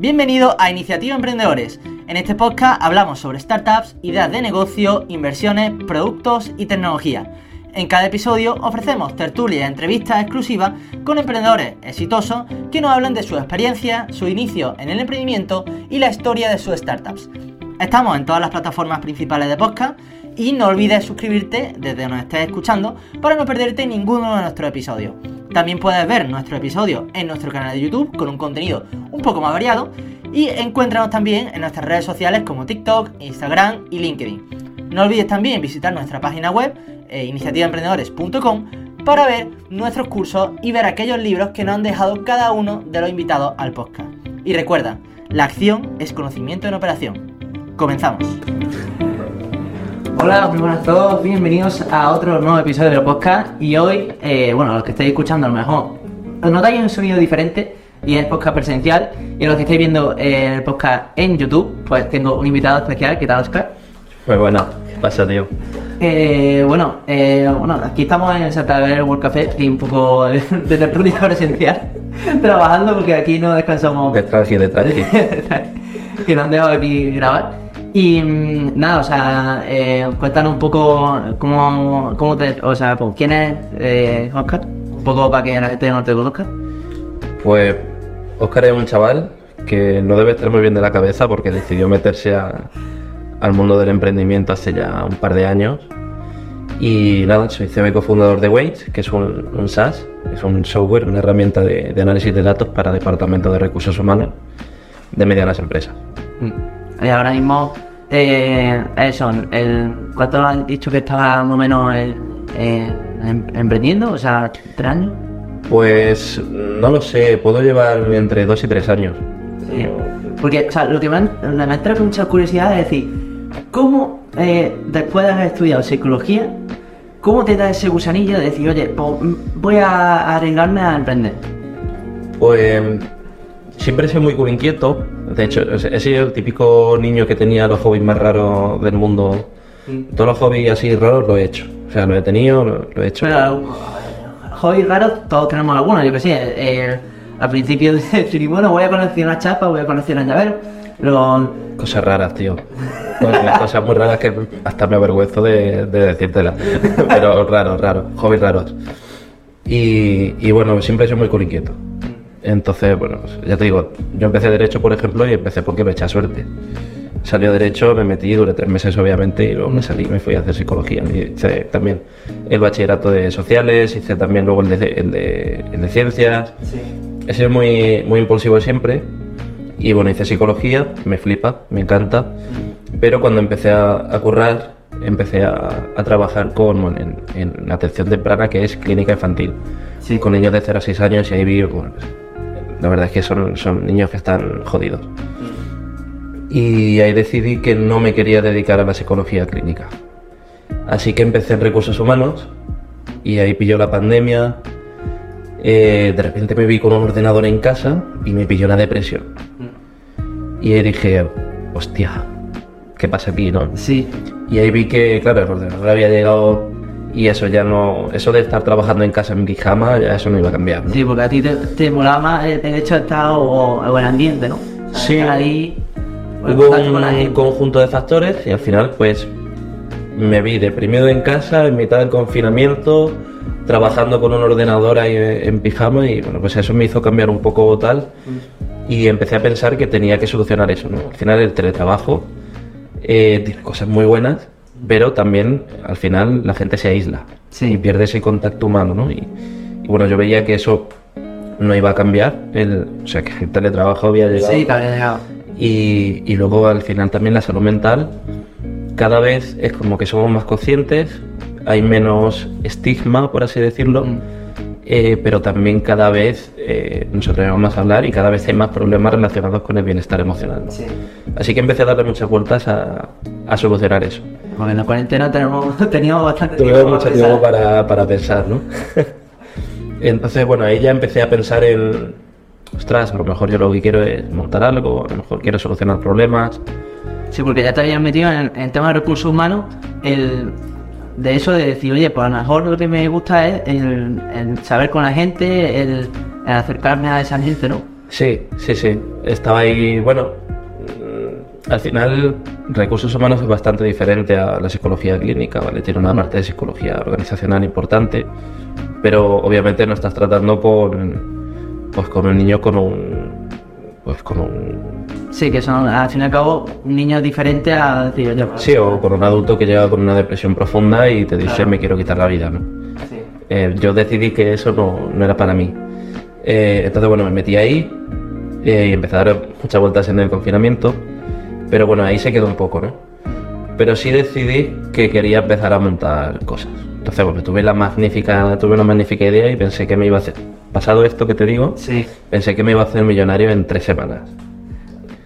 Bienvenido a Iniciativa Emprendedores. En este podcast hablamos sobre startups, ideas de negocio, inversiones, productos y tecnología. En cada episodio ofrecemos tertulias y entrevistas exclusivas con emprendedores exitosos que nos hablan de su experiencia, su inicio en el emprendimiento y la historia de sus startups. Estamos en todas las plataformas principales de podcast y no olvides suscribirte desde donde estés escuchando para no perderte ninguno de nuestros episodios. También puedes ver nuestro episodio en nuestro canal de YouTube con un contenido un poco más variado y encuéntranos también en nuestras redes sociales como TikTok, Instagram y LinkedIn. No olvides también visitar nuestra página web eh, iniciativaemprendedores.com para ver nuestros cursos y ver aquellos libros que nos han dejado cada uno de los invitados al podcast. Y recuerda, la acción es conocimiento en operación. Comenzamos. Hola, muy buenas a todos, bienvenidos a otro nuevo episodio del podcast y hoy, eh, bueno, los que estáis escuchando a lo mejor notáis un sonido diferente y es podcast presencial y los que estáis viendo eh, el podcast en YouTube, pues tengo un invitado especial, ¿qué tal Oscar? Muy bueno, ¿qué pasa tío? Eh, bueno, eh, bueno, aquí estamos en Santa Gabriel World Café y un poco de, de tertulia presencial, trabajando porque aquí no descansamos. Detrás y detrás. que nos han dejado aquí grabar. Y mm, nada, o sea, eh, cuéntanos un poco cómo, cómo te, o sea, pues, quién es eh, Oscar, un poco para que la gente no te conozca. Pues Oscar es un chaval que no debe estar muy bien de la cabeza porque decidió meterse a- al mundo del emprendimiento hace ya un par de años. Y nada, soy y cofundador de Waits, que es un, un SaaS, es un software, una herramienta de, de análisis de datos para departamentos de recursos humanos de medianas empresas. Mm. Y ahora mismo, eh, eso, el, ¿cuánto has dicho que estaba más o menos eh, eh, em- emprendiendo? O sea, tres años. Pues no lo sé, puedo llevar entre dos y tres años. Sí. Porque, o sea, lo que me, me ha entrado mucha curiosidad es decir, ¿cómo eh, después de haber estudiado psicología, cómo te da ese gusanillo de decir, oye, pues, mm, voy a arriesgarme a emprender? Pues siempre he sido muy inquieto. De hecho, he sido el típico niño que tenía los hobbies más raros del mundo. Todos los hobbies así raros los he hecho. O sea, los he tenido, los los he hecho. Pero, hobbies raros, todos tenemos algunos, yo que sé. eh, al principio de bueno, voy a conocer una chapa, voy a conocer un llavero. Luego, Cosas raras, tío. Cosas, muy raras que hasta me avergüenzo de, de decírtelas. Pero raros, raros, hobbies raros. Y, y bueno, siempre he sido muy inquieto. Entonces, bueno, pues, ya te digo, yo empecé Derecho, por ejemplo, y empecé porque me echa suerte. Salió Derecho, me metí, duré tres meses, obviamente, y luego me salí me fui a hacer Psicología. Y hice también el bachillerato de Sociales, hice también luego el de, el de, el de Ciencias. He sido muy, muy impulsivo siempre. Y bueno, hice Psicología, me flipa, me encanta. Pero cuando empecé a, a currar, empecé a, a trabajar con, en, en atención temprana, que es clínica infantil. Sí. Con niños de 0 a 6 años y ahí vi, bueno, pues, la verdad es que son, son niños que están jodidos. Y ahí decidí que no me quería dedicar a la psicología clínica. Así que empecé en recursos humanos y ahí pilló la pandemia. Eh, de repente me vi con un ordenador en casa y me pilló la depresión. Y ahí dije, hostia, ¿qué pasa aquí, no? sí, Y ahí vi que, claro, el ordenador había llegado y eso ya no, eso de estar trabajando en casa en pijama, ya eso no iba a cambiar. ¿no? sí, porque a ti te, te molaba más el, el hecho de estar o, o el ambiente, ¿no? Sí. Ahí, o el Hubo contacto con la un gente. conjunto de factores y al final pues me vi deprimido en casa, en mitad del confinamiento, trabajando con un ordenador ahí en pijama y bueno, pues eso me hizo cambiar un poco tal y empecé a pensar que tenía que solucionar eso, ¿no? Al final el teletrabajo eh, tiene cosas muy buenas, pero también al final la gente se aísla Sí. y pierde ese contacto humano, ¿no? Y, y bueno, yo veía que eso no iba a cambiar, el, o sea, que el teletrabajo había llegado. Sí, había llegado. Y, y luego al final también la salud mental, cada vez es como que somos más conscientes, hay menos estigma, por así decirlo, Mm. Eh, pero también cada vez eh, nos atrevemos más a hablar y cada vez hay más problemas relacionados con el bienestar emocional. ¿no? Sí. Así que empecé a darle muchas vueltas a, a solucionar eso. Porque en la cuarentena tenemos, teníamos bastante Tuve tiempo mucho tiempo para, para pensar, ¿no? Entonces, bueno, ahí ya empecé a pensar en, ostras, a lo mejor yo lo que quiero es montar algo, a lo mejor quiero solucionar problemas. Sí, porque ya te habías metido en, en el tema de recursos humanos, el, de eso de decir, oye, pues a lo mejor lo que me gusta es el, saber con la gente, el, el acercarme a esa gente, ¿no? Sí, sí, sí. Estaba ahí, bueno, mm, al final recursos humanos es bastante diferente a la psicología clínica, ¿vale? Tiene una parte de psicología organizacional importante, pero obviamente no estás tratando con, pues, con un niño con un, pues con un Sí, que son, al fin y al cabo, un niño diferente a decir, oye, pues, Sí, o con un adulto que llega con una depresión profunda y te dice Claro. me quiero quitar la vida, ¿no? sí. Eh, yo decidí que eso no, no era para mí. Eh, entonces, bueno, me metí ahí eh, y empecé a dar muchas vueltas en el confinamiento, pero bueno, ahí se quedó un poco, ¿no? Pero sí decidí que quería empezar a montar cosas. Entonces, bueno, tuve la magnífica, tuve una magnífica idea y pensé que me iba a hacer. Pasado esto que te digo, Sí. pensé que me iba a hacer millonario en tres semanas.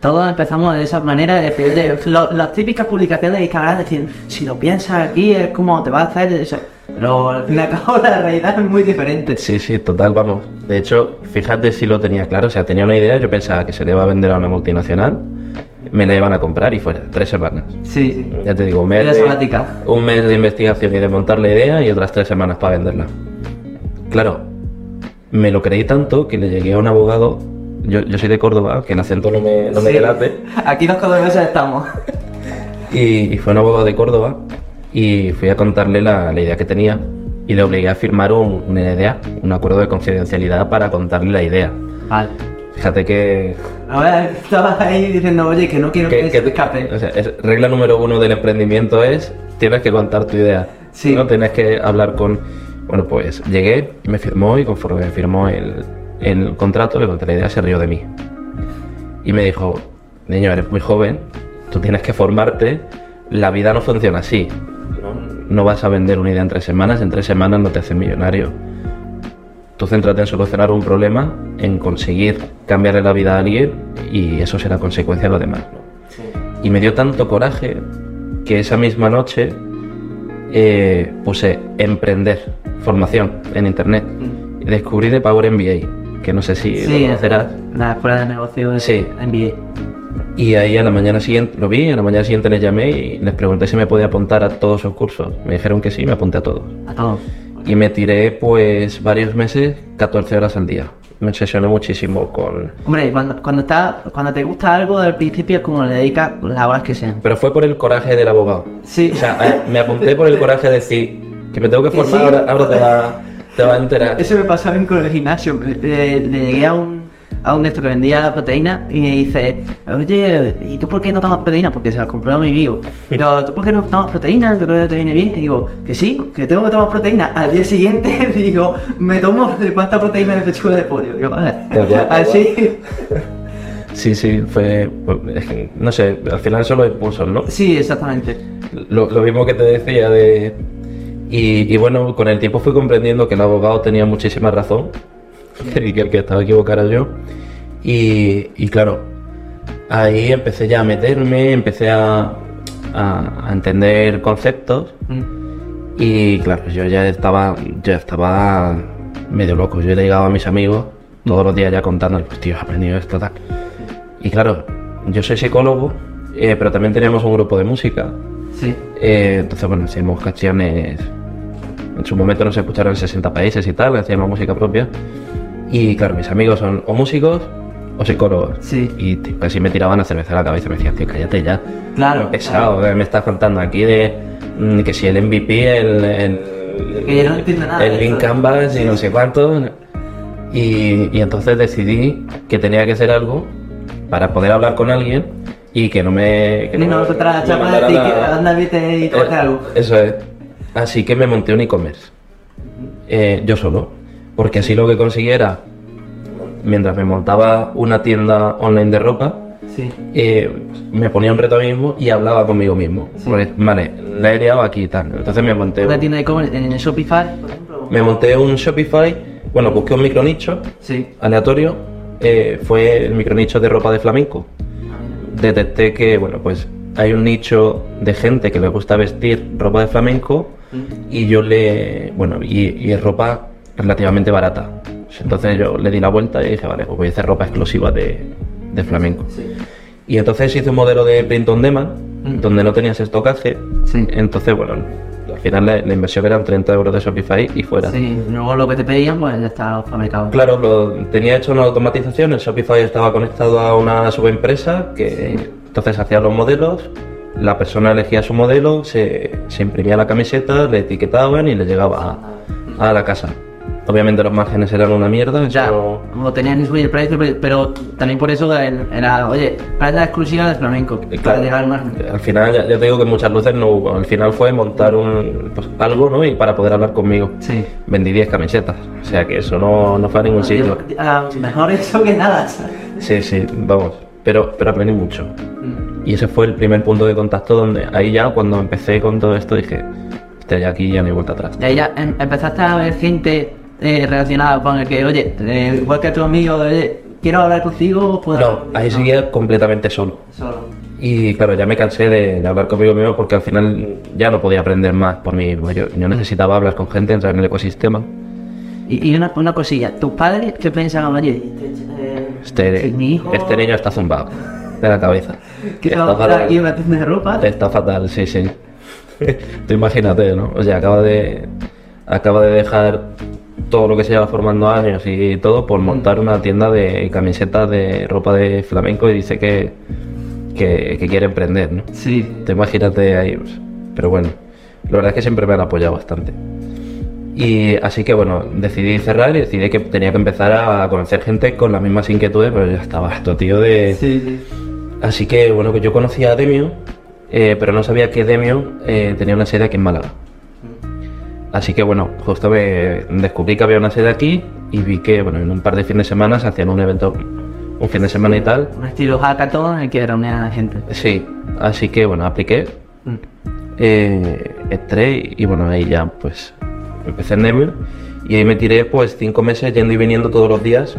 Todos empezamos de esa manera, de decir, de- lo- las típicas publicaciones de Instagram, decir, si lo piensas aquí es como te va a hacer eso. Pero al fin y al cabo la realidad es muy diferente. Sí, sí, total, vamos. De hecho, fíjate si lo tenía claro. O sea, tenía una idea, yo pensaba que se le iba a vender a una multinacional, me la iban a comprar y fuera, tres semanas. Sí, sí. Ya te digo, un mes, de, un mes de investigación y de montar la idea y otras tres semanas para venderla. Claro, me lo creí tanto que le llegué a un abogado. Yo, yo soy de Córdoba, que el acento no me, no me Sí. delate. Aquí los cordobeses estamos. Y, y fue un abogado de Córdoba y fui a contarle la, la idea que tenía y le obligué a firmar un, un NDA, un acuerdo de confidencialidad para contarle la idea. Vale. Fíjate que, Ahora estabas ahí diciendo, oye, que no quiero que, que- se que- escape. o sea, es- regla número uno del emprendimiento es tienes que contar tu idea. Sí. ¿no? Tienes que hablar con... Bueno, pues llegué, me firmó y conforme me firmó el, el contrato le conté la idea, se rió de mí. Y me dijo, niño, eres muy joven, tú tienes que formarte, la vida no funciona así. No, no vas a vender una idea en tres semanas, en tres semanas no te haces millonario. Tú céntrate en solucionar un problema, en conseguir cambiarle la vida a alguien y eso será consecuencia de lo demás. ¿no? Y me dio tanto coraje que esa misma noche eh, puse emprender formación en internet y descubrí de Power MBA, que no sé si Sí, lo conocerás. la escuela de negocios de Sí. MBA. Y ahí a la mañana siguiente, lo vi, a la mañana siguiente les llamé y les pregunté si me podía apuntar a todos sus cursos. Me dijeron que sí, me apunté a todos. A todos. Y me tiré pues varios meses, 14 horas al día. Me obsesioné muchísimo con... Hombre, cuando, cuando, está, cuando te gusta algo, al principio es como le dedicas las horas que sean. Pero fue por el coraje del abogado. Sí. O sea, eh, me apunté por el coraje de decir que me tengo que formar, sí. ahora, ahora te, va, te va a enterar. Eso me pasaba con el gimnasio. Le, le llegué a un, a un de estos que vendía la proteína y me dice, oye, ¿y tú por qué no tomas proteína? Porque se la compró a mi vivo. Pero, ¿tú por qué no tomas proteína? ¿Tú que te viene bien? Y digo, que sí, que tengo que tomar proteína. Al día siguiente digo, me tomo cuánta proteína de pechuga de pollo. Digo, vale. Así. Sí, sí, fue... pues, no sé, al final son los impulsos, ¿no? Sí, exactamente. Lo, lo mismo que te decía de... Y, y bueno, con el tiempo fui comprendiendo que el abogado tenía muchísima razón y que el que estaba equivocado era yo. Y, y claro, ahí empecé ya a meterme, empecé a, a- a entender conceptos Mm. y claro, yo ya estaba, ya estaba medio loco. Yo le llegaba a mis amigos todos los días ya contando, pues tío, he aprendido esto, tal. Y claro, yo soy psicólogo, eh, pero también teníamos un grupo de música. Sí. Eh, entonces, bueno, hacíamos canciones. En su momento nos escucharon en 60 países y tal, hacíamos música propia. Y claro, mis amigos son o músicos o psicólogos. Sí. Y casi me tiraban a cerveza a la cabeza y me decían, tío, cállate ya. Claro. Pesado, eh, me estás contando aquí de mm, que si el MVP, el. el Que yo no entiendo nada El Link. Canvas y no sé cuánto. Y, y entonces decidí que tenía que hacer algo para poder hablar con alguien y que no me. Que Ni no me- te traes me chapas mandara de ti, nada. que anda, vete y tómate Eh, algo. Eso es. Así que me monté un e-commerce. Eh, yo solo. Porque así lo que conseguí era, mientras me montaba una tienda online de ropa, Sí. eh, me ponía un reto a mí mismo y hablaba conmigo mismo. Porque, vale, la he liado aquí y tal. Entonces me monté, Una un- tienda de e-commerce en Shopify, por ejemplo. me monté un Shopify bueno, busqué un micronicho Sí. aleatorio, eh, fue el micronicho de ropa de flamenco. Detecté que, bueno, pues hay un nicho de gente que le gusta vestir ropa de flamenco y yo le, bueno, y, y es ropa relativamente barata. Entonces yo le di la vuelta y dije, vale, pues voy a hacer ropa exclusiva de, de flamenco. Sí. Y entonces hice un modelo de print on demand, Mm. donde no tenías estocaje. Sí. Entonces, bueno, al final la, la inversión eran 30 euros de Shopify y fuera. Sí, luego lo que te pedían, pues ya está fabricado. Claro, lo, tenía hecho una automatización, el Shopify estaba conectado a una subempresa que entonces hacía los modelos, la persona elegía su modelo, se, se imprimía la camiseta, le etiquetaban y le llegaba a, a la casa. Obviamente los márgenes eran una mierda, Ya, eso- como tenían que subir el precio, pero, pero también por eso era, oye, prenda exclusiva de flamenco, Eh, para claro, llegar más. al final ya, ya te digo que muchas luces no hubo, al final fue montar un, pues, algo ¿no? y para poder hablar conmigo. Sí. Vendí 10 camisetas, o sea que eso no, no fue a ningún sitio. Ah, mejor eso que nada. ¿sabes? Sí, sí, vamos, pero, pero aprendí mucho. Mm. Y ese fue el primer punto de contacto donde ahí ya cuando empecé con todo esto dije, "Hostia, ya aquí ya no hay vuelta atrás. Y ahí ya em- empezaste a ver gente eh, relacionada con el que, oye, eh, igual que tu amigo, oye, quiero hablar contigo, puedo. No, ahí seguía completamente solo. Solo. Y claro, ya me cansé de, de hablar conmigo mismo porque al final ya no podía aprender más por mí. Yo, yo necesitaba hablar con gente, entrar en el ecosistema. Y, y una, una cosilla, ¿tus padres qué pensaban? Oye, eh, Este, es mi hijo. este niño está zumbado de la cabeza. que Está fatal. aquí en la tienda de ropa. Está fatal, sí, sí. Tú imagínate, ¿no? O sea, acaba de, acaba de dejar todo lo que se lleva formando años y todo por montar una tienda de camisetas de ropa de flamenco y dice que, que, que quiere emprender, ¿no? Sí. Te imagínate ahí. pues. Pero bueno, la verdad es que siempre me han apoyado bastante. Y así que bueno, decidí cerrar y decidí que tenía que empezar a conocer gente con las mismas inquietudes, pero ya estaba harto, tío, de... Sí, sí. Así que bueno, que yo conocía a Demio, eh, pero no sabía que Demio eh, tenía una sede aquí en Málaga. Así que bueno, justo me descubrí que había una sede aquí y vi que bueno, en un par de fines de semana se hacían un evento, un fin de semana y tal. Un estilo hackathon en el que reunían a la gente. Sí, así que bueno, apliqué, Mm. eh, entré y, bueno, ahí ya pues empecé en Demio y ahí me tiré pues cinco meses yendo y viniendo todos los días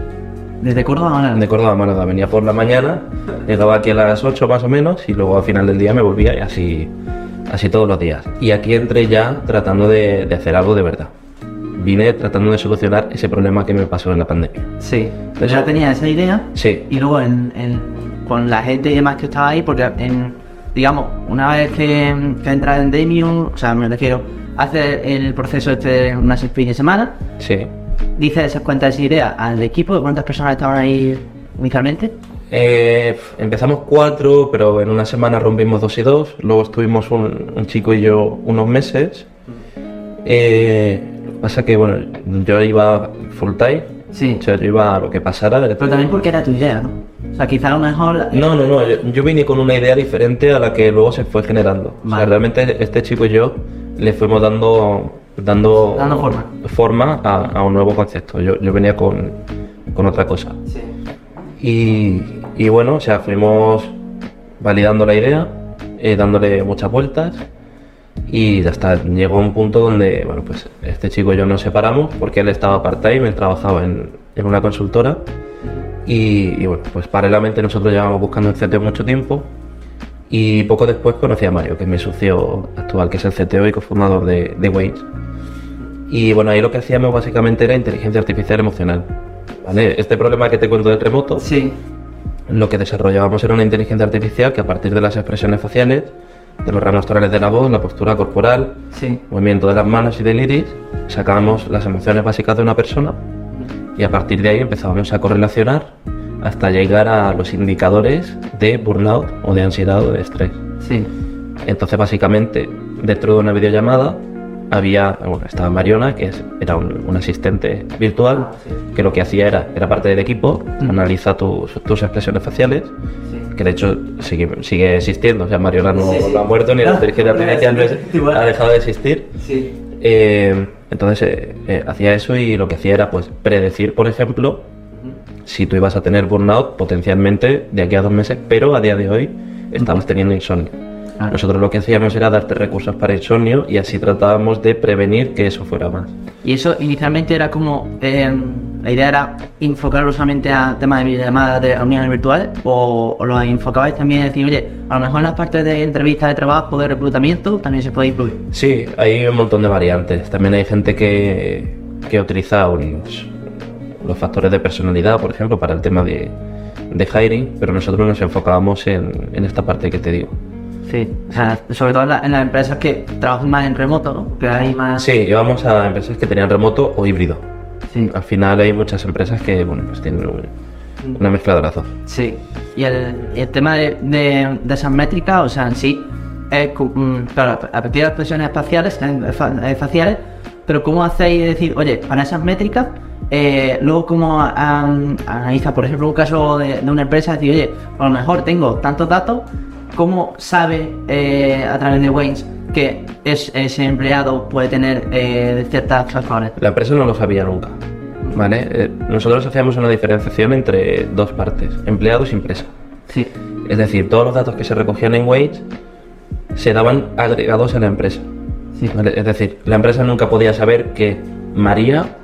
Desde Córdoba a Málaga. de Córdoba a Málaga. Venía por la mañana, llegaba aquí a las 8 más o menos y luego al final del día me volvía y así, así todos los días. Y aquí entré ya tratando de, de hacer algo de verdad. Vine tratando de solucionar ese problema que me pasó en la pandemia. Sí. Pues ya tenía esa idea. Sí, Y luego en, en- con la gente y demás que estaba ahí, porque en, digamos, una vez que, que entras en Demium, o sea, me refiero, haces el proceso este de unas fines de semana, sí. Dices cuántas ideas al equipo, cuántas personas estaban ahí inicialmente. Eh, empezamos cuatro, pero en una semana rompimos dos y dos. Luego estuvimos un, un chico y yo unos meses. Eh, lo que pasa que, bueno, yo iba full time. Sí. O sea, yo iba a lo que pasara. Pero también porque era tu idea, ¿no? O sea, quizá a lo mejor... No, no, no. Yo, yo vine con una idea diferente a la que luego se fue generando. O sea, realmente este chico y yo le fuimos dando dando, Dando forma. forma a, a un nuevo concepto. Yo, yo venía con, con otra cosa. Sí. Y, y bueno, o sea, fuimos validando la idea, eh, dándole muchas vueltas y hasta llegó un punto donde, bueno, pues este chico y yo nos separamos porque él estaba part-time, él trabajaba en, en una consultora y, y bueno, pues paralelamente nosotros llevábamos buscando el CTO mucho tiempo y poco después conocí a Mario, que es mi socio actual, que es el CTO y cofundador de, de Waze. Y bueno, ahí lo que hacíamos básicamente era inteligencia artificial emocional. ¿vale? Este problema que te cuento del remoto, Sí. lo que desarrollábamos era una inteligencia artificial que a partir de las expresiones faciales, de los torales de la voz, la postura corporal, Sí. movimiento de las manos y del iris, sacábamos las emociones básicas de una persona y a partir de ahí empezábamos a correlacionar hasta llegar a los indicadores de burnout o de ansiedad o de estrés. Sí. Entonces, básicamente, dentro de una videollamada había, bueno, estaba Mariona, que es- era un, un asistente virtual, que lo que hacía era, era parte del equipo, analiza tus, tus expresiones faciales, que de hecho sigue, sigue existiendo, o sea, Mariona no, Sí, sí. no ha muerto, ni la No, inteligencia artificial ha dejado de existir. Sí. Eh, entonces eh, eh, hacía eso y lo que hacía era pues predecir, por ejemplo, si tú ibas a tener burnout potencialmente de aquí a dos meses, pero a día de hoy estabas teniendo insomnio. Claro. Nosotros lo que hacíamos era darte recursos para insomnio y así tratábamos de prevenir que eso fuera más. Y eso inicialmente era como, eh, la idea era enfocarlo solamente a temas de llamadas de reuniones virtuales o, o lo enfocabais también a decir, oye, a lo mejor en las partes de entrevistas de trabajo, de reclutamiento, también se puede incluir. Sí, hay un montón de variantes. También hay gente que, que utiliza unos- los factores de personalidad, por ejemplo, para el tema de, de hiring, pero nosotros nos enfocábamos en, en esta parte que te digo. Sí, o sea, sobre todo en, la- en las empresas que trabajan más en remoto, ¿no? Que hay más... Sí, íbamos a empresas que tenían remoto o híbrido. Sí. Al final hay muchas empresas que, bueno, pues tienen un- una mezcla de las dos. Sí, y el, el tema de, de, de esas métricas, o sea, en sí, es, mm, claro, a partir de las expresiones espaciales, eh, eh, faciales, pero ¿cómo hacéis decir, oye, para esas métricas, eh, luego cómo an- analiza, por ejemplo, un caso de, de una empresa, decir, oye, a lo mejor tengo tantos datos, ¿cómo sabe eh, a través de Waynes que es- ese empleado puede tener eh, ciertas factores? La empresa no lo sabía nunca. ¿Vale? Nosotros hacíamos una diferenciación entre dos partes, empleados y empresa. Sí, Es decir, todos los datos que se recogían en Wage se daban agregados a la empresa. Sí, ¿vale? Es decir, la empresa nunca podía saber que María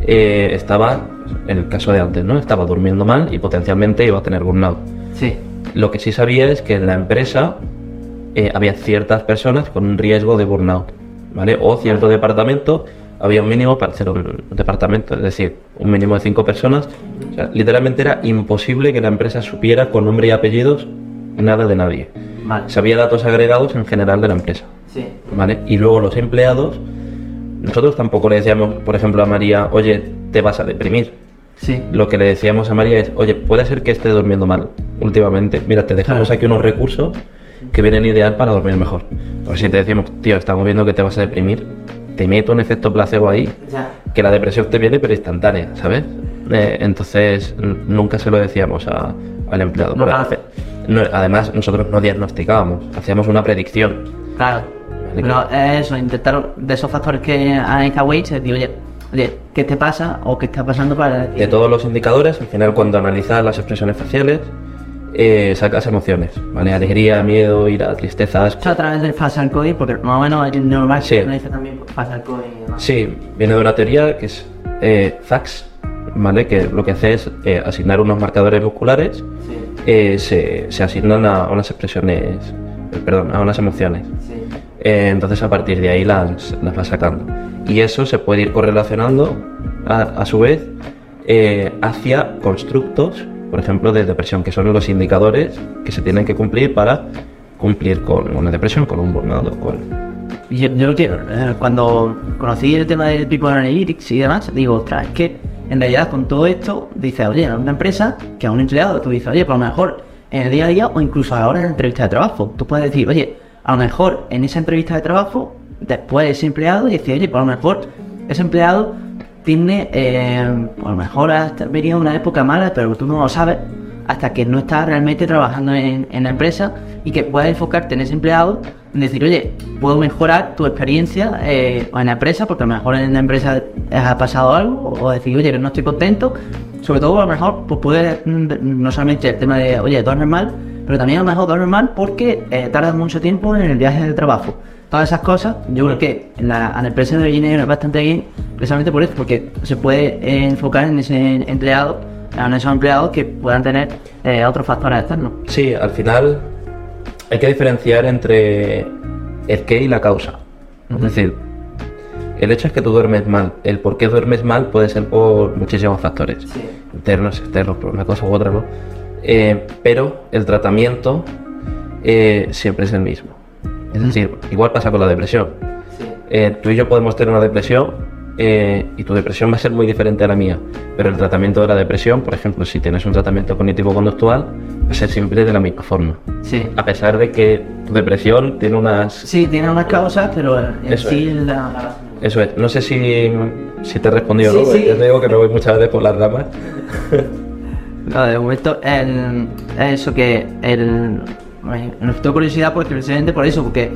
eh, estaba, en el caso de antes, ¿no? Estaba durmiendo mal y potencialmente iba a tener burnout. sí, Lo que sí sabía es que en la empresa eh, había ciertas personas con un riesgo de burnout, ¿vale? O cierto departamento había un mínimo para ser un departamento, es decir, un mínimo de cinco personas. O sea, literalmente era imposible que la empresa supiera con nombre y apellidos nada de nadie. vale, Sabía datos agregados en general de la empresa, sí, ¿vale? Y luego los empleados, nosotros tampoco le decíamos, por ejemplo, a María, oye, te vas a deprimir. sí, Lo que le decíamos a María es, oye, puede ser que esté durmiendo mal últimamente. Mira, te dejamos Claro. aquí unos recursos que vienen ideal para dormir mejor. O si te decimos, tío, estamos viendo que te vas a deprimir, te meto un efecto placebo ahí, ya. que la depresión te viene pero instantánea, ¿sabes? Eh, entonces, nunca se lo decíamos a- al empleado. No, Pero, claro. no, además, nosotros no diagnosticábamos, hacíamos una predicción. Claro. Pero es eso, intentar de esos factores que analiza Waits, es decir, oye, oye, ¿qué te pasa o qué está pasando para decir? De todos los indicadores, al final, cuando analizas las expresiones faciales, eh, sacas emociones, ¿vale? Alegría, miedo, ira, tristeza, asco. A través del Facial Coding, porque más o menos el normal Sí. se analiza también Facial Coding demás. Sí, viene de una teoría que es eh, FAX, ¿vale? Que lo que hace es eh, asignar unos marcadores musculares, Sí, eh, se, se asignan a unas expresiones, perdón, a unas emociones. sí. Eh, entonces a partir de ahí las, las va sacando. Y eso se puede ir correlacionando a, a su vez eh, hacia constructos, por ejemplo, de depresión, que son los indicadores que se tienen que cumplir para cumplir con una depresión, con un burnout con... Yo, yo que, eh, cuando conocí el tema del People Analytics y demás, digo, ostras, es que en realidad con todo esto, dices, oye, a una empresa que a un empleado, tú dices, oye, pues a lo mejor en el día a día o incluso ahora en la entrevista de trabajo, tú puedes decir, oye, a lo mejor en esa entrevista de trabajo, después ese empleado dice, oye, pues a lo mejor ese empleado tiene, eh, lo mejor ha venido una época mala, pero tú no lo sabes hasta que no estás realmente trabajando en, en la empresa y que puedas enfocarte en ese empleado en decir, oye, puedo mejorar tu experiencia eh, en la empresa porque a lo mejor en la empresa ha pasado algo o decir, oye, no estoy contento. Sobre todo a lo mejor pues puede mm, no solamente el tema de, oye, duermes mal, pero también a lo mejor duermes mal porque eh, tardas mucho tiempo en el viaje de trabajo. Todas esas cosas, yo creo que en la, a la empresa de Virginia es bastante bien, precisamente por eso, porque se puede eh, enfocar en ese empleado, en esos empleados que puedan tener eh, otros factores externos. Sí, al final hay que diferenciar entre el qué y la causa. Es decir, el hecho es que tú duermes mal. El por qué duermes mal puede ser por muchísimos factores. Internos, externos, por una cosa u otra, ¿no? Eh, pero el tratamiento eh, siempre es el mismo. Es decir, igual pasa con la depresión. Eh, tú y yo podemos tener una depresión eh, y tu depresión va a ser muy diferente a la mía, pero el tratamiento de la depresión, por ejemplo, si tienes un tratamiento cognitivo-conductual, va a ser siempre de la misma forma. Sí. A pesar de que tu depresión tiene unas... Sí, tiene unas causas, pero en Eso sí la, la- Eso es, no sé si, si te he respondido, Sí, ¿no? sí. Yo te digo que me voy muchas veces por las ramas. No, de momento, el, eso que el, nos dio curiosidad porque precisamente por eso, porque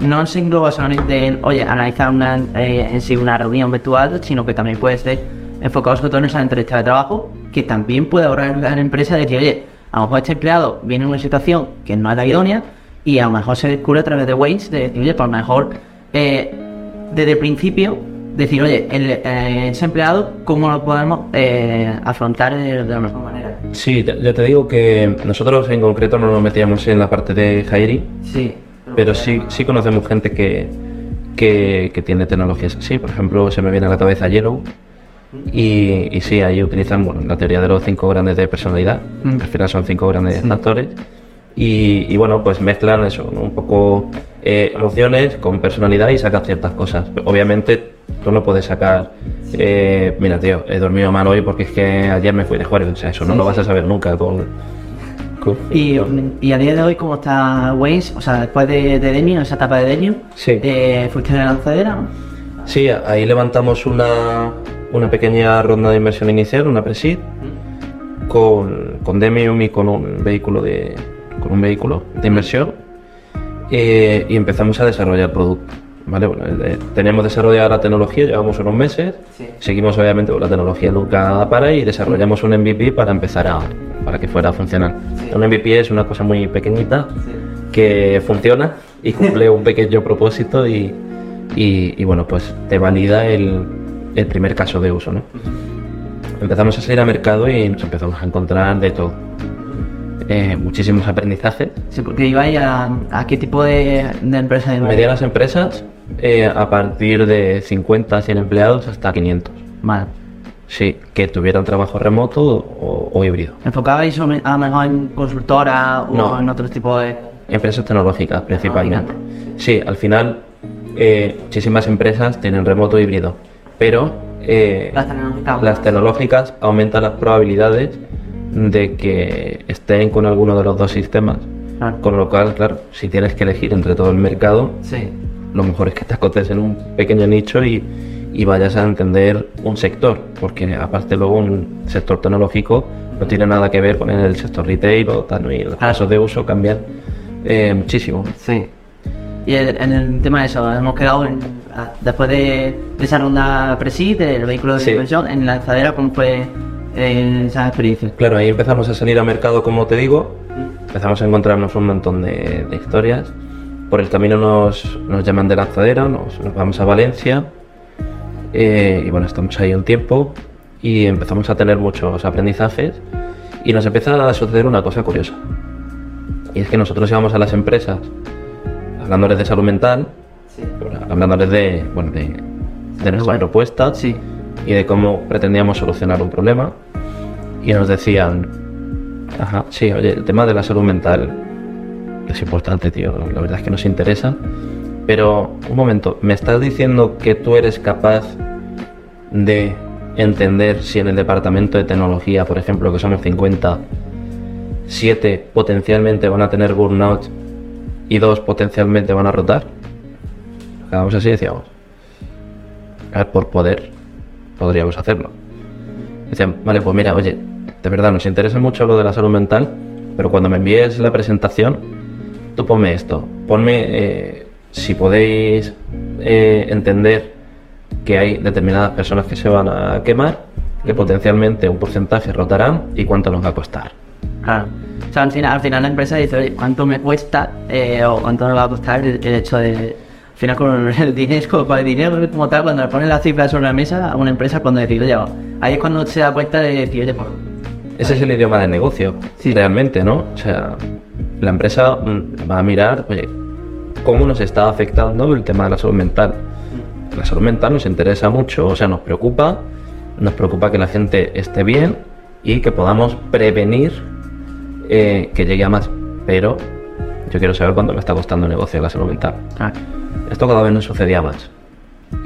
no se engloba solamente en, oye, analizar una, eh, en sí una reunión virtual, sino que también puede ser enfocado sobre todo en esa entrevista de trabajo, que también puede ahorrar a la empresa decir, oye, a lo mejor este empleado viene en una situación que no es la idónea, y a lo mejor se descubre a través de Waze de decir, oye, pues a lo mejor eh, desde el principio decir, oye, el, eh, ese empleado, ¿cómo lo podemos eh, afrontar de, la mejor manera? Sí, ya te digo que nosotros en concreto no nos metíamos en la parte de hiring, sí, pero sí, sí conocemos gente que, que, tiene tecnologías así. Por ejemplo, se me viene a la cabeza Yellow. Y, y sí, ahí utilizan bueno, la teoría de los cinco grandes de personalidad, mm. al final son cinco grandes actores, y, bueno, pues mezclan eso, un poco eh, emociones con personalidad y sacan ciertas cosas. Obviamente tú no puedes sacar, eh, mira tío, he dormido mal hoy porque es que ayer me fui de jugar, o sea, eso no lo vas a saber nunca con... y, a día de hoy, ¿cómo está Waze? O sea, después de, de esa etapa de Denio, sí. Eh, ¿fuiste de lanzadera? Sí, ahí levantamos una, una pequeña ronda de inversión inicial, una pre con, con Demium y con un vehículo de, con un vehículo de inversión eh, y empezamos a desarrollar producto. ¿Vale? Bueno, eh, tenemos desarrollada la tecnología, llevamos unos meses, seguimos obviamente con la tecnología nunca para y desarrollamos un MVP para empezar a para que fuera a funcionar. Un MVP es una cosa muy pequeñita que funciona y cumple un pequeño propósito y, y, bueno, pues te valida el, el primer caso de uso. ¿no? Empezamos a salir al mercado y nos empezamos a encontrar de todo eh, muchísimos aprendizajes. Sí, porque ibais a, a qué tipo de, de empresas? Medianas empresas, eh, a partir de 50, 100 empleados hasta 500. Vale. Sí, que tuvieran trabajo remoto o, híbrido. ¿Enfocabais a lo mejor en consultora o en otro tipo de...? Empresas tecnológicas, principalmente. Sí, al final eh, muchísimas empresas tienen remoto híbrido, pero las, tecnológicas, las tecnológicas aumentan las probabilidades de que estén con alguno de los dos sistemas. Con lo cual, claro, si tienes que elegir entre todo el mercado, lo mejor es que te acotes en un pequeño nicho y, vayas a entender un sector, porque aparte luego un sector tecnológico no tiene nada que ver con el sector retail o tal, y los casos de uso cambian eh, muchísimo. Sí. Y en el tema de eso, hemos quedado después de, esa ronda Presid, del vehículo de sí. en la lanzadera, ¿cómo fue en esa experiencia. Claro, ahí empezamos a salir a mercado, como te digo, empezamos a encontrarnos un montón de, historias. Por el camino nos, nos llaman de lanzadera, nos, nos vamos a Valencia. Eh, y bueno, estamos ahí un tiempo y empezamos a tener muchos aprendizajes. Y nos empieza a suceder una cosa curiosa. Y es que nosotros íbamos a las empresas hablándoles de salud mental, hablándoles de, bueno, de, de nuestra propuesta, sí y de cómo pretendíamos solucionar un problema. Y nos decían, ajá, sí, oye, el tema de la salud mental es importante, tío, la verdad es que nos interesa. Pero, un momento, ¿me estás diciendo que tú eres capaz de entender si en el departamento de tecnología, por ejemplo, que somos 50, 7 potencialmente van a tener burnout y 2 potencialmente van a rotar? Vamos así, decíamos. A ver, por poder podríamos hacerlo. Decían, vale, pues mira, oye, de verdad nos interesa mucho lo de la salud mental, pero cuando me envíes la presentación, tú ponme esto, ponme eh, si podéis eh, entender que hay determinadas personas que se van a quemar, que potencialmente un porcentaje rotarán y cuánto nos va a costar. Claro. O sea, al final, al final la empresa dice, oye, ¿cuánto me cuesta eh, o cuánto me va a costar el hecho de, final con el dinero, con el dinero como tal, cuando le ponen la cifra sobre la mesa a una empresa, cuando decide, oye, ahí es cuando se da cuenta de decir, oye, pues... Ese es el idioma del negocio, sí. realmente, ¿no? O sea, la empresa mm, va a mirar, oye, cómo nos está afectando el tema de la salud mental. Mm. La salud mental nos interesa mucho, o sea, nos preocupa, nos preocupa que la gente esté bien y que podamos prevenir eh, que llegue a más. Pero yo quiero saber cuánto me está costando el negocio de la salud mental. Ah. Esto cada vez nos sucedía más.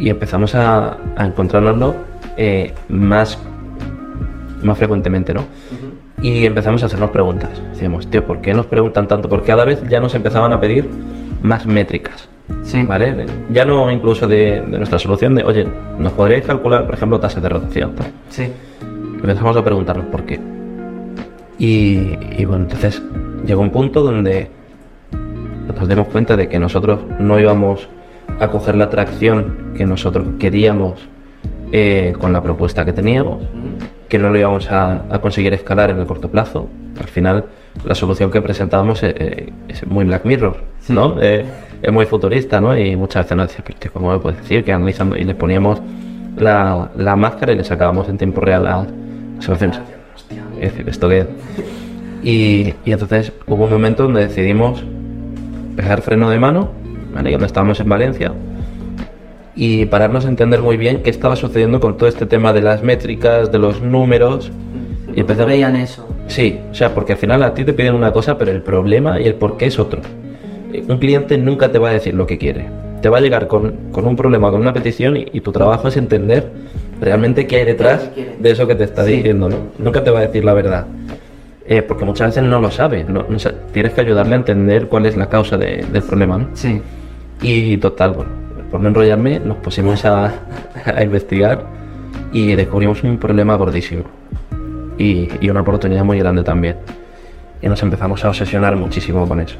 Y empezamos a, a eh, más, más frecuentemente, ¿no? Y empezamos a hacernos preguntas. Decíamos, tío, ¿por qué nos preguntan tanto? Porque cada vez ya nos empezaban a pedir más métricas. Sí. ¿Vale? Ya no incluso de, nuestra solución de, oye, ¿nos podríais calcular, por ejemplo, tasas de rotación? Sí. Empezamos a preguntarnos por qué. Y, y bueno, entonces llegó un punto donde nos demos cuenta de que nosotros no íbamos a coger la atracción que nosotros queríamos eh, con la propuesta que teníamos, que no lo íbamos a, conseguir escalar en el corto plazo. Al final la solución que presentábamos es, eh, es muy Black Mirror, ¿no? Eh, es muy futurista, ¿no? Y muchas veces nos decían, pero ¿cómo me puedes decir? Que analizando y les poníamos la, la máscara y le sacábamos en tiempo real las soluciones. Es decir, ¿esto qué es? Y, y entonces hubo un momento donde decidimos pegar freno de mano, ¿vale? Donde estábamos en Valencia, y pararnos a entender muy bien qué estaba sucediendo con todo este tema de las métricas, de los números. Y veían eso. Sí, o sea, porque al final a ti te piden una cosa, pero el problema y el por qué es otro. Eh, Un cliente nunca te va a decir lo que quiere. Te va a llegar con, con un problema, con una petición y, y tu trabajo es entender realmente qué hay detrás de eso que te está Sí. diciendo, ¿no? Nunca te va a decir la verdad. Eh, porque muchas veces no lo sabe. no- no sa- tienes que ayudarle a entender cuál es la causa de- del problema, ¿no? Sí. Y total, bueno, por no enrollarme, nos pusimos a, a investigar y descubrimos un problema gordísimo y, y una oportunidad muy grande también. Y nos empezamos a obsesionar muchísimo con eso.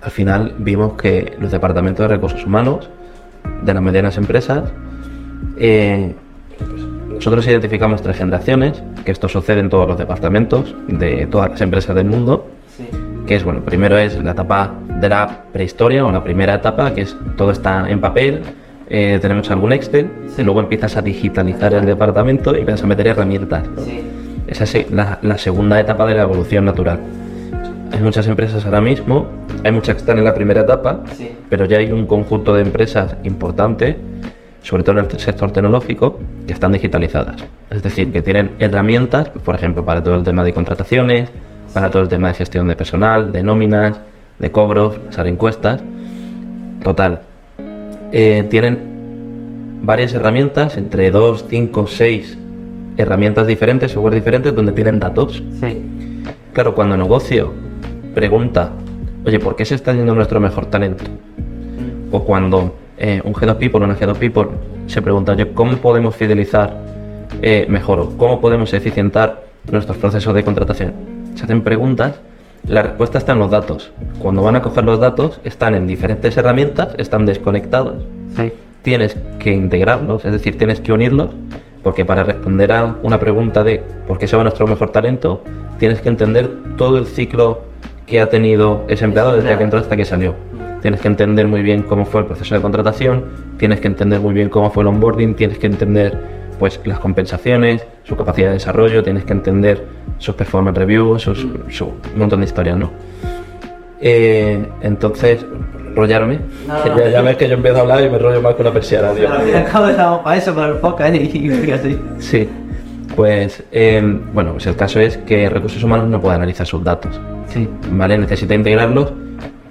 Al final vimos que los departamentos de recursos humanos de las medianas empresas, eh, nosotros identificamos tres generaciones, que esto sucede en todos los departamentos de todas las empresas del mundo, Sí. que es, bueno, primero es la etapa de la prehistoria o la primera etapa, que es todo está en papel, eh, tenemos algún Excel, Sí. luego empiezas a digitalizar el departamento y empiezas a meter herramientas. Sí. Esa es la, la segunda etapa de la evolución natural. Hay muchas empresas ahora mismo, hay muchas que están en la primera etapa, Sí. pero ya hay un conjunto de empresas importante, sobre todo en el sector tecnológico, que están digitalizadas. Es decir, que tienen herramientas, por ejemplo, para todo el tema de contrataciones, para todo el tema de gestión de personal, de nóminas, de cobros, hacer encuestas. Total. Eh, tienen varias herramientas, entre 2, 5, 6 herramientas diferentes, software diferentes, donde tienen datos. Sí. Claro, cuando negocio pregunta, oye, ¿por qué se está yendo nuestro mejor talento? O cuando eh, un head of people o una head of people se pregunta, oye, ¿cómo podemos fidelizar eh, mejor? o ¿Cómo podemos eficientar nuestros procesos de contratación? Se hacen preguntas, la respuesta está en los datos. Cuando van a coger los datos, están en diferentes herramientas, están desconectados. Sí. Tienes que integrarlos, es decir, tienes que unirlos, porque para responder a una pregunta de por qué se va nuestro mejor talento, tienes que entender todo el ciclo que ha tenido ese empleado desde que entró hasta que salió. Tienes que entender muy bien cómo fue el proceso de contratación, tienes que entender muy bien cómo fue el onboarding, tienes que entender pues las compensaciones, su capacidad de desarrollo, tienes que entender sus performance reviews, sus, su un montón de historias, ¿no? Eh, entonces, enrollarme. No, no. Ya, ya ves que yo empiezo a hablar y me rollo más con la persiana, tío. Pero al fin y al cabo estamos para eso, para el podcast, ¿eh? y fíjate. Sí, pues eh, bueno, pues el caso es que recursos humanos no puede analizar sus datos, Sí. ¿vale? Necesita integrarlos.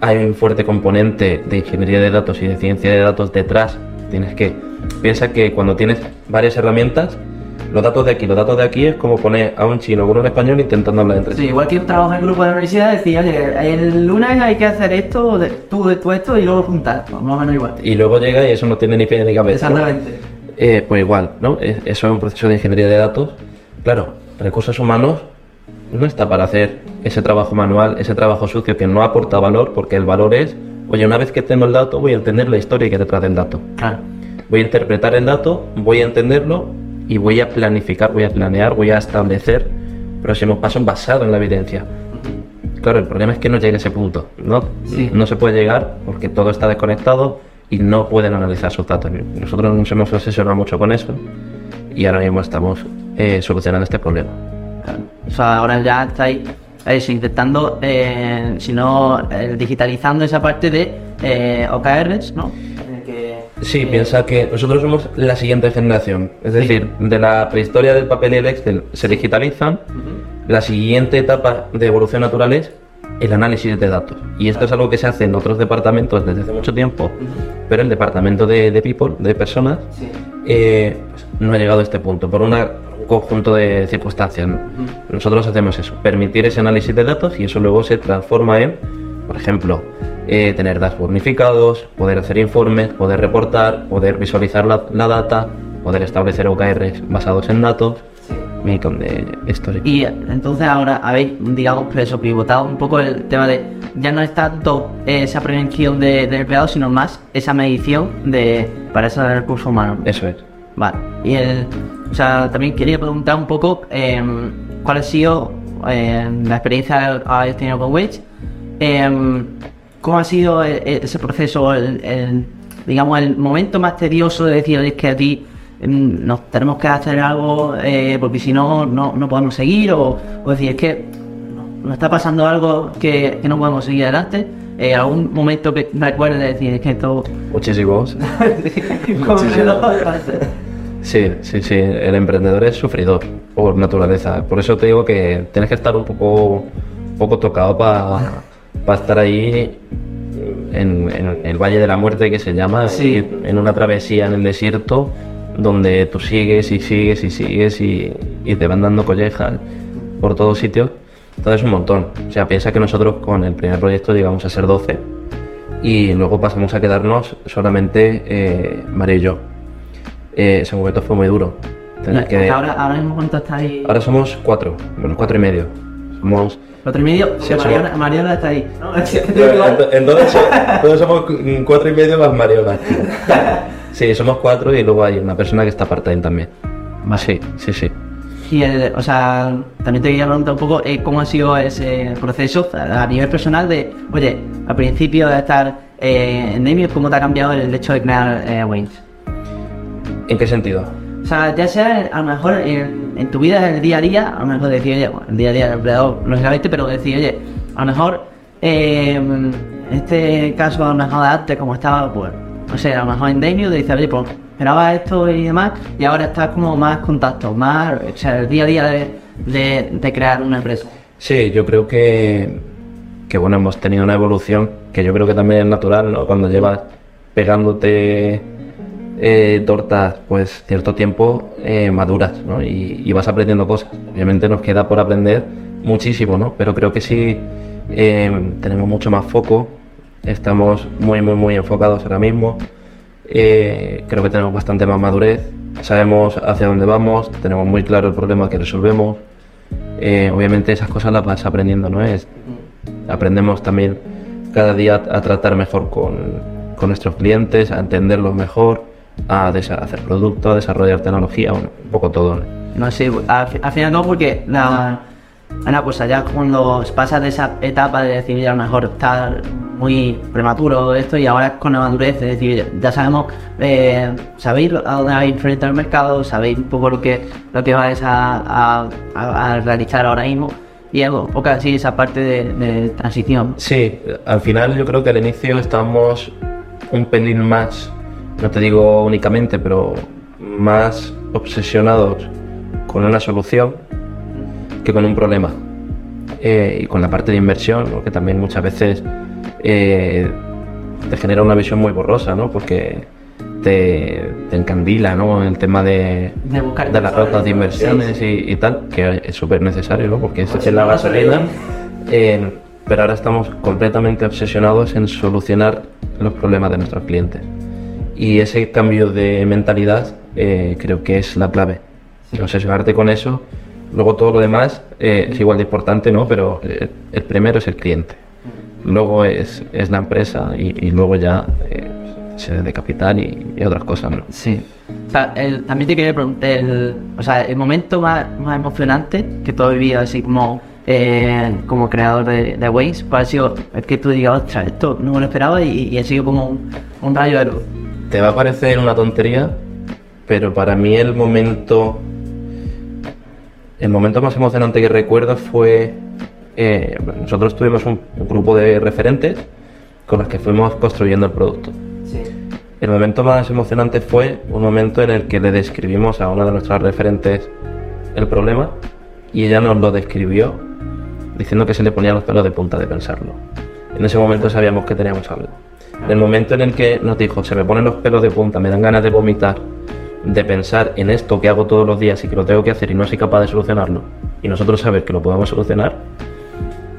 Hay un fuerte componente de ingeniería de datos y de ciencia de datos detrás. Tienes que piensa que cuando tienes varias herramientas, los datos de aquí, los datos de aquí es como poner a un chino con un español intentando hablar entre sí. Sí, igual que un trabajo en grupo de universidad, decía, oye, el lunes hay que hacer esto, tú, tú esto y luego juntar. Pues más o menos igual. Y luego llega y eso no tiene ni pie ni cabeza. Exactamente. Eh, pues igual, ¿no? Es- Eso es un proceso de ingeniería de datos. Claro, recursos humanos no está para hacer ese trabajo manual, ese trabajo sucio que no aporta valor, porque el valor es, oye, una vez que tengo el dato, voy a entender la historia que detrás del dato. Claro. Voy a interpretar el dato, voy a entenderlo y voy a planificar, voy a planear, voy a establecer próximos pasos basados en la evidencia. Claro, el problema es que no llega a ese punto, ¿no? Sí. No se puede llegar porque todo está desconectado y no pueden analizar sus datos. Nosotros nos hemos obsesionado mucho con eso y ahora mismo estamos eh, solucionando este problema. O sea, ahora ya estáis eso, intentando, eh, si no, eh, digitalizando esa parte de eh, OKRs, ¿no? Que, Sí, eh, piensa que nosotros somos la siguiente generación. Es decir, de la prehistoria del papel y el Excel se digitalizan. La siguiente etapa de evolución natural es el análisis de datos. Y esto es algo que se hace en otros departamentos desde hace mucho tiempo, pero el departamento de, de people, de personas, eh, no ha llegado a este punto por una- un conjunto de circunstancias. Nosotros hacemos eso, permitir ese análisis de datos y eso luego se transforma en, por ejemplo, eh, tener dashboard unificados, poder hacer informes, poder reportar, poder visualizar la, la data, poder establecer OKRs basados en datos, de. Y eh, entonces ahora habéis, digamos, eso, pivotado un poco el tema de ya no es tanto eh, esa prevención de, empleados, sino más esa medición de para esos recursos humanos. Eso es. Vale. Y el, o sea, también quería preguntar un poco eh, cuál ha sido eh, la experiencia que habéis tenido con Wedge. Em, ¿Cómo ha sido e- e- ese proceso, el, el- digamos, el momento más tedioso de decir, es que a ti em, nos tenemos que hacer algo eh, porque si no, no, no podemos seguir? O, o decir, es que nos está pasando algo que, que no podemos seguir adelante. Eh, ¿Algún momento que de decir, es que esto... Muchísimos. ¿Cómo se lo- Sí, sí, sí. El emprendedor es sufridor por naturaleza. Por eso te digo que tienes que estar un poco, un poco tocado para estar ahí en, en el Valle de la Muerte que se llama, Sí. en una travesía en el desierto donde tú sigues y sigues y sigues y, y te van dando collejas por todos sitios. Entonces un montón. O sea, piensa que nosotros con el primer proyecto llegamos a ser 12 y luego pasamos a quedarnos solamente eh, Mario y yo. Eh, ese momento fue muy duro. Tener que- Ahora, ahora mismo cuánto estáis... Ahora somos cuatro, bueno, cuatro y medio. Somos. Cuatro y medio, Sí, que somos- Mariana, Mariana está ahí. No. Entonces, todos somos cuatro y medio más Mariola. Sí, somos cuatro y luego hay una persona que está part-time también. Sí, sí, sí. Y, el- o sea, también te quería preguntar un poco eh, cómo ha sido ese proceso a nivel personal de, oye, al principio de estar eh, en Demio, ¿cómo te ha cambiado el hecho de crear eh, Wings? ¿En qué sentido? O sea, ya sea a lo mejor en, en tu vida, en el día a día, a lo mejor decir, oye, bueno, el día a día del empleado, lógicamente, pero decir, oye, a lo mejor eh, en este caso, a lo mejor de antes, como estaba, pues, sé, a lo mejor en Demio, te dice, oye, pues esperaba esto y demás, y ahora estás como más contacto, más, o sea, el día a día de, de, crear una empresa. Sí, yo creo que, que bueno, hemos tenido una evolución que yo creo que también es natural, ¿no? Cuando llevas pegándote eh, tortas, pues cierto tiempo eh, maduras, ¿no? Y, y vas aprendiendo cosas. Obviamente nos queda por aprender muchísimo, ¿no? Pero creo que sí eh, tenemos mucho más foco, estamos muy, muy, muy enfocados ahora mismo. Eh, creo que tenemos bastante más madurez, sabemos hacia dónde vamos, tenemos muy claro el problema que resolvemos. Eh, obviamente esas cosas las vas aprendiendo, ¿no? Es, aprendemos también cada día a tratar mejor con, con nuestros clientes, a entenderlos mejor, a hacer productos, a desarrollar tecnología, un poco todo. ¿no? No sé, al, fi- al final no, porque la, una cosa, ya cuando pasas de esa etapa de decir, ya a lo mejor está muy prematuro esto y ahora con la madurez, es decir, ya sabemos, eh, sabéis a dónde vais frente al mercado, sabéis un poco lo que, lo que vais a, a- a- a realizar ahora mismo y algo, poco así esa parte de, transición. Sí, al final yo creo que al inicio estamos un pelín más, no te digo únicamente, pero más obsesionados con una solución que con un problema. Eh, y con la parte de inversión, ¿no? que también muchas veces eh, te genera una visión muy borrosa, ¿no? porque te, te encandila ¿no? el tema de, De buscar de las rutas de inversiones Sí, Y, y tal, que es súper necesario, ¿no? porque es, es la gasolina. Eh, pero ahora estamos completamente obsesionados en solucionar los problemas de nuestros clientes. Y ese cambio de mentalidad eh, creo que es la clave. Obsesionarte con eso. Luego todo lo demás eh, es igual de importante, ¿no? Pero eh, el primero es el cliente. Luego es, es la empresa y, y luego ya eh, se de capital y, y otras cosas, ¿no? Sí. O sea, el- también te quería preguntar, el, o sea, el momento más, más emocionante que tú has vivido así como, eh, como creador de, de Waze, pues ha sido el que tú digas, ostras, esto no me lo esperaba y, y ha sido como un, un rayo de luz. Te va a parecer una tontería, pero para mí el momento. El momento más emocionante que recuerdo fue. Eh, nosotros tuvimos un, grupo de referentes con los que fuimos construyendo el producto. Sí. El momento más emocionante fue un momento en el que le describimos a una de nuestras referentes el problema y ella nos lo describió diciendo que se le ponían los pelos de punta de pensarlo. En ese momento sabíamos que teníamos algo. En el momento en el que nos dijo, se me ponen los pelos de punta, me dan ganas de vomitar, de pensar en esto que hago todos los días y que lo tengo que hacer y no soy capaz de solucionarlo, y nosotros saber que lo podemos solucionar,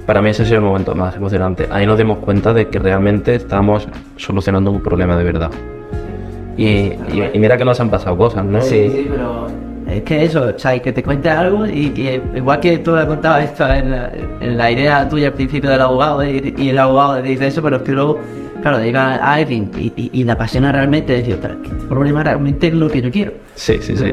para mí ese ha sido el momento más emocionante. Ahí nos dimos cuenta de que realmente estábamos solucionando un problema de verdad. Y, y- y mira que nos han pasado cosas, ¿no? Sí, pero es que eso, o sea, que te cuente algo y que igual que tú le contabas esto en la, en la idea tuya al principio del abogado y, y el abogado te dice eso, pero es que luego, claro, llega a alguien y, y, y la apasiona realmente decir, ostras, este problema realmente es lo que yo quiero. Sí, sí, sí.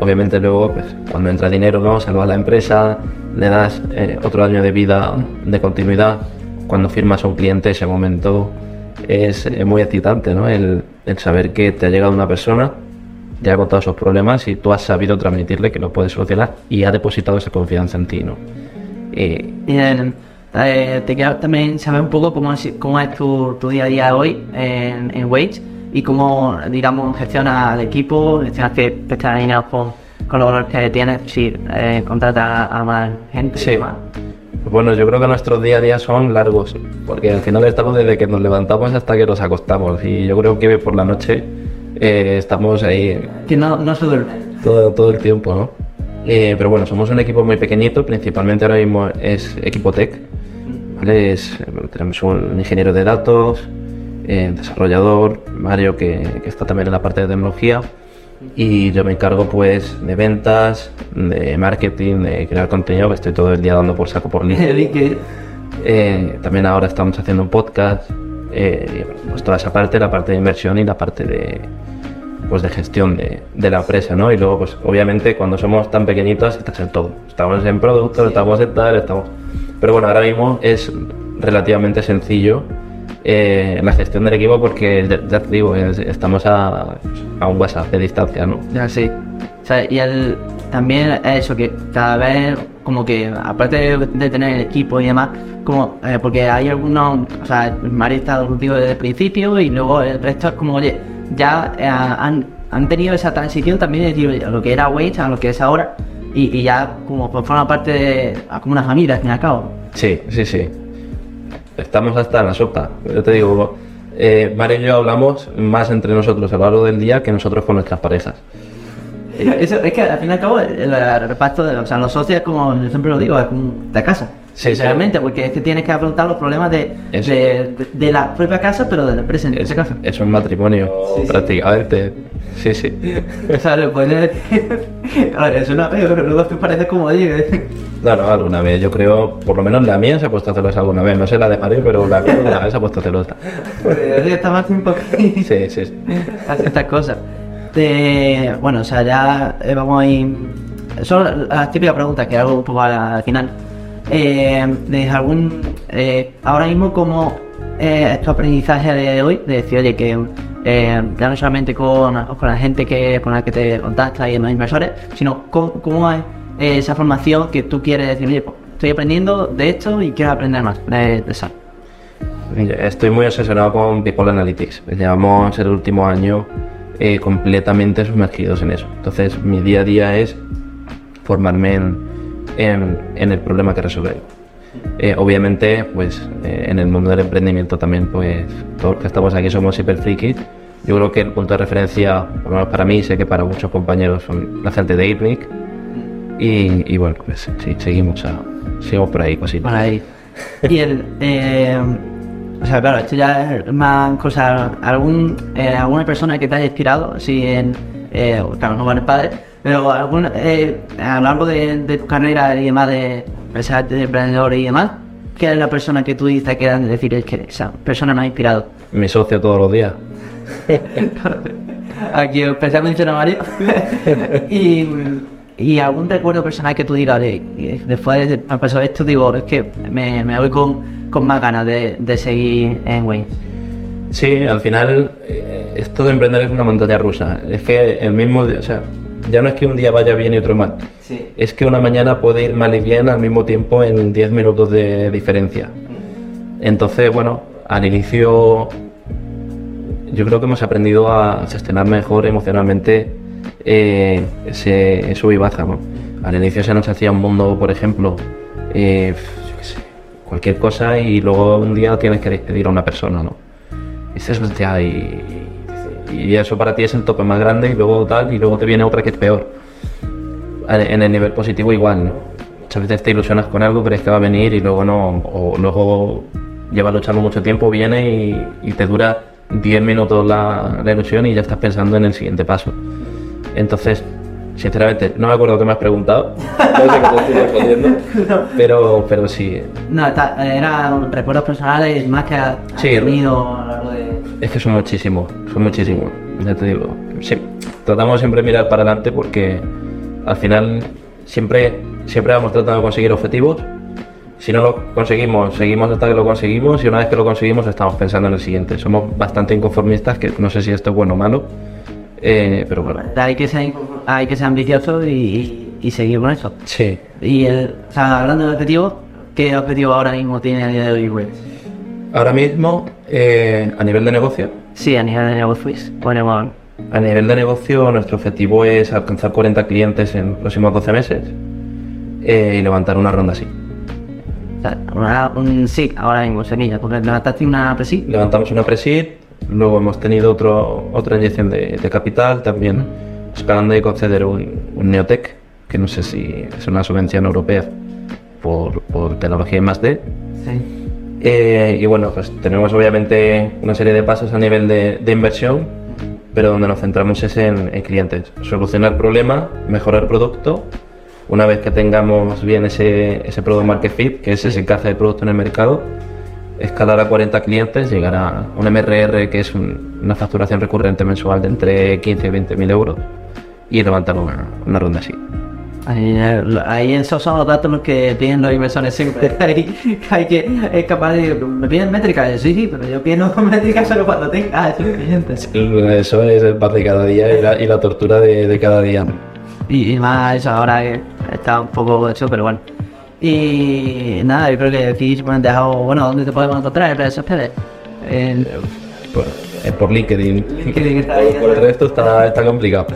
Obviamente luego, pues, cuando entra dinero, ¿no? Salvas la empresa, le das eh, otro año de vida, de continuidad. Cuando firmas a un cliente, ese momento es eh, muy excitante, ¿no? El, saber que te ha llegado una persona, ya ha contado sus problemas y tú has sabido transmitirle que lo puedes solucionar y ha depositado esa confianza en ti, ¿no? Y, Y, eh, eh, te quiero también saber un poco cómo es, cómo es tu, tu día a día hoy en, en Wage y cómo, digamos, gestionas el equipo, gestionas que te estás alineado con, con los valores que tienes, si eh, contratas a más gente. Sí. demás. Bueno, yo creo que nuestros día a día son largos, porque al final estamos desde que nos levantamos hasta que nos acostamos y yo creo que por la noche eh, estamos ahí Que no, no se duerme. todo, todo el tiempo, ¿no? Eh, pero bueno, somos un equipo muy pequeñito, principalmente ahora mismo es equipo tech, ¿vale? Es- tenemos un ingeniero de datos, eh, desarrollador, Mario que, que está también en la parte de tecnología y yo me encargo pues de ventas, de marketing, de crear contenido, que estoy todo el día dando por saco por LinkedIn. Eh, también ahora estamos haciendo un podcast, eh, pues toda esa parte, la parte de inversión y la parte de, pues de gestión de, de la empresa, ¿no? Y luego, pues obviamente cuando somos tan pequeñitos estás en todo. Estamos en productos, estamos en tal, estamos... Pero bueno, ahora mismo es relativamente sencillo eh, la gestión del equipo porque, ya, te digo, es- estamos a, a un WhatsApp de distancia, ¿no? Ya, sí. O sea, y el, también es eso, que cada vez, como que, aparte de, de tener el equipo y demás, como, eh, porque hay algunos, o sea, Mari está contigo desde el principio y luego el resto es como, oye, ya eh, han, han tenido esa transición también de lo que era Wage a lo que es ahora, y, y ya como forma parte de, como una familia, al fin y al cabo. Sí, sí, sí. Estamos hasta en la sopa. Yo te digo, eh, Mario y yo hablamos más entre nosotros a lo largo del día que nosotros con nuestras parejas. Eso, es que al fin y al cabo el, el reparto de, o sea, los socios es como yo siempre lo digo, es como de casa. Sí, sí. Realmente, porque es que tienes que afrontar los problemas de, de, de- de la propia casa, pero de la empresa en Es, ese caso. es un matrimonio, Sí, sí. prácticamente. Sí, sí. O sea, le puedes decir, a ver, es una vez, pero luego te parece como, oye, No, no, alguna vez. Yo creo, por lo menos la mía se ha puesto celosa alguna vez. No sé la de Mario, pero la mía alguna vez se ha puesto celosa. pues, está más tiempo aquí. Sí, sí. sí. hace estas cosas. De, bueno, o sea, ya eh, vamos a ir. Son las típicas preguntas que hago un poco al, al final. Eh, de algún. eh, ahora mismo, como eh, tu aprendizaje de hoy? De decir, oye, que eh, ya no solamente con, con la gente que, con la que te contactas y demás inversores, sino cómo, cómo es eh, esa formación que tú quieres decir, oye, pues, estoy aprendiendo de esto y quiero aprender más de, eso. Estoy muy obsesionado con People Analytics. Llevamos el último año eh, completamente sumergidos en eso. Entonces, mi día a día es formarme en, en- en el problema que resolver. Eh, obviamente, pues eh, en el mundo del emprendimiento también, pues todos los que estamos aquí somos hiper frikis. Yo creo que el punto de referencia, por lo menos para mí, sé que para muchos compañeros son la gente de IRNIC. Y, y bueno, pues sí, seguimos, seguimos por ahí, cositas. Por ahí. Y el. eh, o sea, claro, esto ya es más cosa. Algún, ¿Alguna persona que te haya inspirado? Sí, en. Claro, no van padre, pero algún, eh, a lo largo de, de tu carrera y demás de de emprendedor y demás, ¿qué es la persona que tú dices que es decir, es que esa persona me ha inspirado? Mi socio todos los días. Aquí especialmente a Mario. y, y algún recuerdo personal que tú digas, de, de- después de me pasó esto, digo, es que me, me voy con, con más ganas de, de seguir en Wayne. Sí, al final eh, esto de emprender es una montaña rusa. Es que el mismo día, o sea, ya no es que un día vaya bien y otro mal. Sí. Es que una mañana puede ir mal y bien al mismo tiempo en 10 minutos de diferencia. Entonces, bueno, al inicio yo creo que hemos aprendido a gestionar mejor emocionalmente eh, ese, sub y baja. ¿no? Al inicio se nos hacía un mundo, por ejemplo, eh, yo qué sé, cualquier cosa y luego un día tienes que despedir a una persona, ¿no? Y dices, hostia, y, y eso para ti es el tope más grande y luego tal, y luego te viene otra que es peor. En el nivel positivo igual, ¿no? Muchas veces te ilusionas con algo, crees que va a venir y luego no, o luego llevas luchando mucho tiempo, viene y, y te dura 10 minutos la, la ilusión y ya estás pensando en el siguiente paso. Entonces, sinceramente, no me acuerdo qué me has preguntado, no sé qué te estoy respondiendo, pero, pero sí, No, está, eran recuerdos personales más que has Sí. tenido a lo largo de... Es que son muchísimos, son muchísimos, ya te digo. Sí, tratamos siempre de mirar para adelante porque Al final siempre, siempre vamos tratando de conseguir objetivos. Si no lo conseguimos, seguimos hasta que lo conseguimos y una vez que lo conseguimos estamos pensando en el siguiente. Somos bastante inconformistas, que no sé si esto es bueno o malo, eh, pero bueno. Hay que ser, hay que ser ambicioso y, y seguir con eso. Sí. Y el, o sea, hablando de objetivos, ¿qué objetivo ahora mismo tiene a día de hoy? Ahora mismo, eh, a nivel de negocio, Sí, a nivel de negocios. Ponemos a nivel de negocio nuestro objetivo es alcanzar 40 clientes en los próximos 12 meses eh, y levantar una ronda así. o sea, una- un sí, ahora mismo, porque levantaste una presi. Levantamos una pre luego hemos tenido otro, otra inyección de, de capital, también nos acaban de conceder un, un Neotec, que no sé si es una subvención europea por, por tecnología más D. Sí. Eh, y bueno, pues tenemos obviamente una serie de pasos a nivel de, inversión, pero donde nos centramos es en, en clientes. Solucionar problema, mejorar producto. Una vez que tengamos bien ese, ese product market fit, que es ese encaje de producto en el mercado, escalar a 40 clientes, llegar a un MRR que es un- una facturación recurrente mensual de entre 15 y 20 mil euros y levantar una, una ronda así. Ahí, eh, ahí esos son los datos los que piden los inversores siempre. Hay que es capaz de. Me piden métricas, sí, sí, pero yo pido métricas solo cuando tenga clientes. Eso es el pan de cada día y la, y la tortura de, de cada día. Y, y más eso ahora que está un poco hecho, pero bueno. Y nada, yo creo que aquí me han dejado, bueno, ¿dónde te podemos encontrar? En redes sociales. Por, eh, por LinkedIn. LinkedIn está ahí. Por el resto está, está complicado.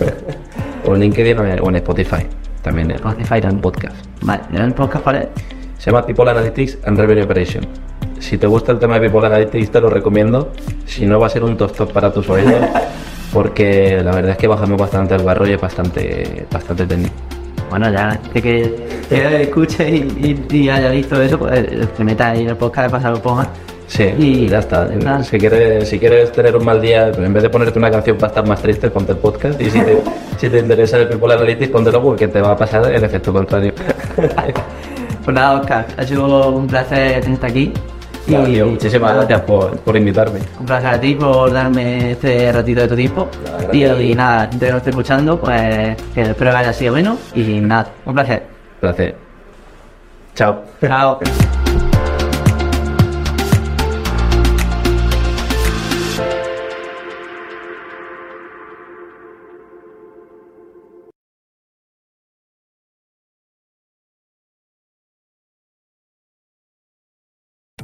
en LinkedIn o en Spotify. También en Spotify en podcast. Vale, el podcast, ¿vale? Se llama People Analytics and Revenue Operation. Si te gusta el tema de People Analytics te lo recomiendo. Si no va a ser un top top para tus oídos. Porque la verdad es que bajamos bastante al barro y es bastante, bastante técnico. Bueno, ya de que, que escuche y, y, y haya visto eso, pues se meta ahí en el podcast de pasar un poco más. Sí, Y- ya está. Ah. Si quieres, si quieres tener un mal día, en vez de ponerte una canción para estar más triste, ponte el podcast. Y si te, si te interesa el People Analytics, póntelo porque te va a pasar el efecto contrario. Pues nada, Oscar, ha sido un placer tenerte aquí. Nada, tío, muchísimas gracias por, por invitarme. Un placer a ti por darme este ratito de tu tiempo. Nada, Y, y nada, que nos esté escuchando, pues que espero que haya sido bueno. Y nada, un placer. Placer. Chao. Chao.